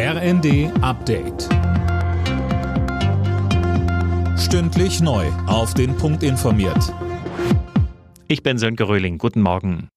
RND Update. Stündlich neu. Auf den Punkt informiert. Ich bin Sönke Röhling. Guten Morgen.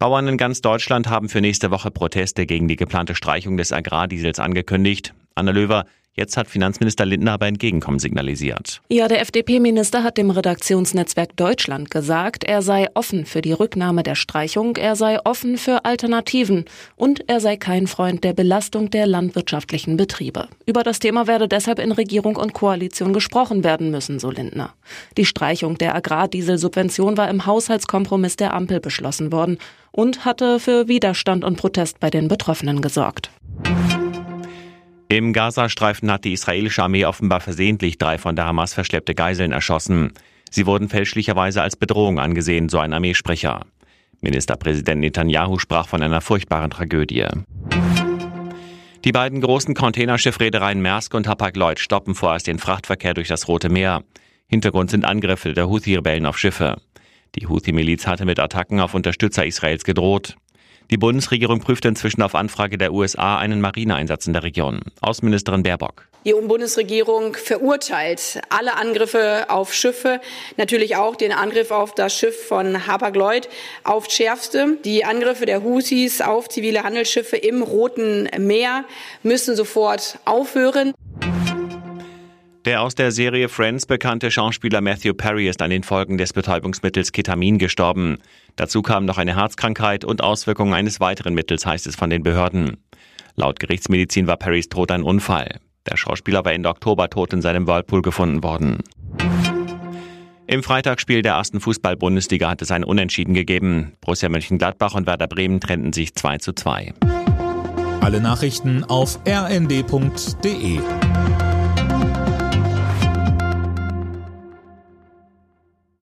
Bauern in ganz Deutschland haben für nächste Woche Proteste gegen die geplante Streichung des Agrardiesels angekündigt. Anna Löwer, Jetzt hat Finanzminister Lindner aber Entgegenkommen signalisiert. Ja, der FDP-Minister hat dem Redaktionsnetzwerk Deutschland gesagt, er sei offen für die Rücknahme der Streichung, er sei offen für Alternativen und er sei kein Freund der Belastung der landwirtschaftlichen Betriebe. Über das Thema werde deshalb in Regierung und Koalition gesprochen werden müssen, so Lindner. Die Streichung der Agrardieselsubvention war im Haushaltskompromiss der Ampel beschlossen worden und hatte für Widerstand und Protest bei den Betroffenen gesorgt. Im Gazastreifen hat die israelische Armee offenbar versehentlich drei von der Hamas verschleppte Geiseln erschossen. Sie wurden fälschlicherweise als Bedrohung angesehen, so ein Armeesprecher. Ministerpräsident Netanyahu sprach von einer furchtbaren Tragödie. Die beiden großen Containerschiffreedereien Maersk und Hapag-Lloyd stoppen vorerst den Frachtverkehr durch das Rote Meer. Hintergrund sind Angriffe der Houthi-Rebellen auf Schiffe. Die Houthi-Miliz hatte mit Attacken auf Unterstützer Israels gedroht. Die Bundesregierung prüft inzwischen auf Anfrage der USA einen Marineeinsatz in der Region. Außenministerin Baerbock. Die Bundesregierung verurteilt alle Angriffe auf Schiffe, natürlich auch den Angriff auf das Schiff von Hapag-Lloyd auf schärfste. Die Angriffe der Houthis auf zivile Handelsschiffe im Roten Meer müssen sofort aufhören. Der aus der Serie Friends bekannte Schauspieler Matthew Perry ist an den Folgen des Betäubungsmittels Ketamin gestorben. Dazu kam noch eine Herzkrankheit und Auswirkungen eines weiteren Mittels, heißt es von den Behörden. Laut Gerichtsmedizin war Perrys Tod ein Unfall. Der Schauspieler war Ende Oktober tot in seinem Whirlpool gefunden worden. Im Freitagsspiel der ersten Fußball-Bundesliga hat es ein Unentschieden gegeben. Borussia Mönchengladbach und Werder Bremen trennten sich 2 zu 2. Alle Nachrichten auf rnd.de